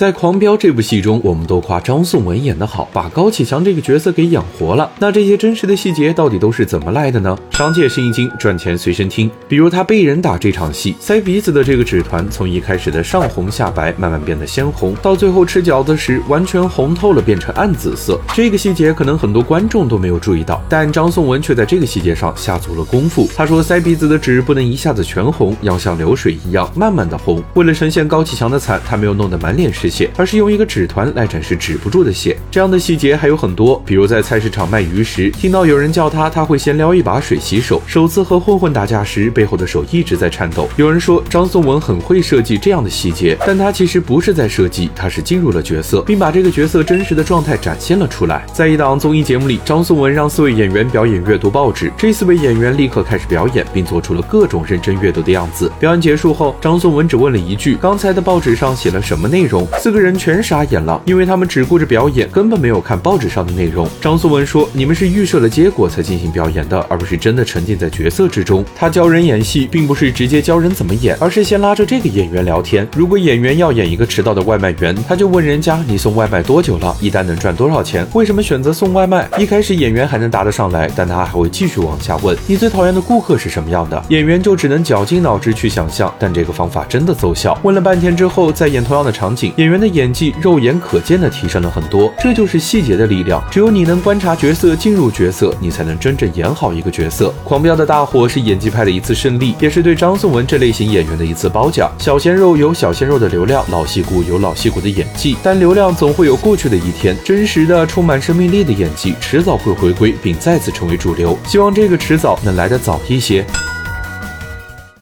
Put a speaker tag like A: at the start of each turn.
A: 在《狂飙》这部戏中，我们都夸张颂文演得好，把高启强这个角色给养活了。那这些真实的细节到底都是怎么来的呢？商界生意经，赚钱随身听。比如他被人打这场戏，塞鼻子的这个纸团，从一开始的上红下白，慢慢变得鲜红，到最后吃饺子时完全红透了，变成暗紫色。这个细节可能很多观众都没有注意到，但张颂文却在这个细节上下足了功夫。他说，塞鼻子的纸不能一下子全红，要像流水一样慢慢的红。为了呈现高启强的惨，他没有弄得满脸是血，而是用一个纸团来展示止不住的血。这样的细节还有很多，比如在菜市场卖鱼时，听到有人叫他，他会先撩一把水洗手；首次和混混打架时，背后的手一直在颤抖。有人说张颂文很会设计这样的细节，但他其实不是在设计，他是进入了角色，并把这个角色真实的状态展现了出来。在一档综艺节目里，张颂文让四位演员表演阅读报纸，这四位演员立刻开始表演，并做出了各种认真阅读的样子。表演结束后，张颂文只问了一句：“刚才的报纸上写了什么内容？”四个人全傻眼了，因为他们只顾着表演，根本没有看报纸上的内容。张颂文说：“你们是预设了结果才进行表演的，而不是真的沉浸在角色之中。”他教人演戏，并不是直接教人怎么演，而是先拉着这个演员聊天。如果演员要演一个迟到的外卖员，他就问人家：“你送外卖多久了？一单能赚多少钱？为什么选择送外卖？”一开始演员还能答得上来，但他还会继续往下问：“你最讨厌的顾客是什么样的？”演员就只能绞尽脑汁去想象，但这个方法真的奏效。问了半天之后，再演同样的场景，演员的演技肉眼可见的提升了很多。这就是细节的力量。只有你能观察角色，进入角色，你才能真正演好一个角色。狂飙的大火是演技派的一次胜利，也是对张颂文这类型演员的一次褒奖。小鲜肉有小鲜肉的流量，老戏骨有老戏骨的演技，但流量总会有过去的一天。真实的、充满生命力的演技，迟早会回归，并再次成为主流。希望这个迟早能来得早一些。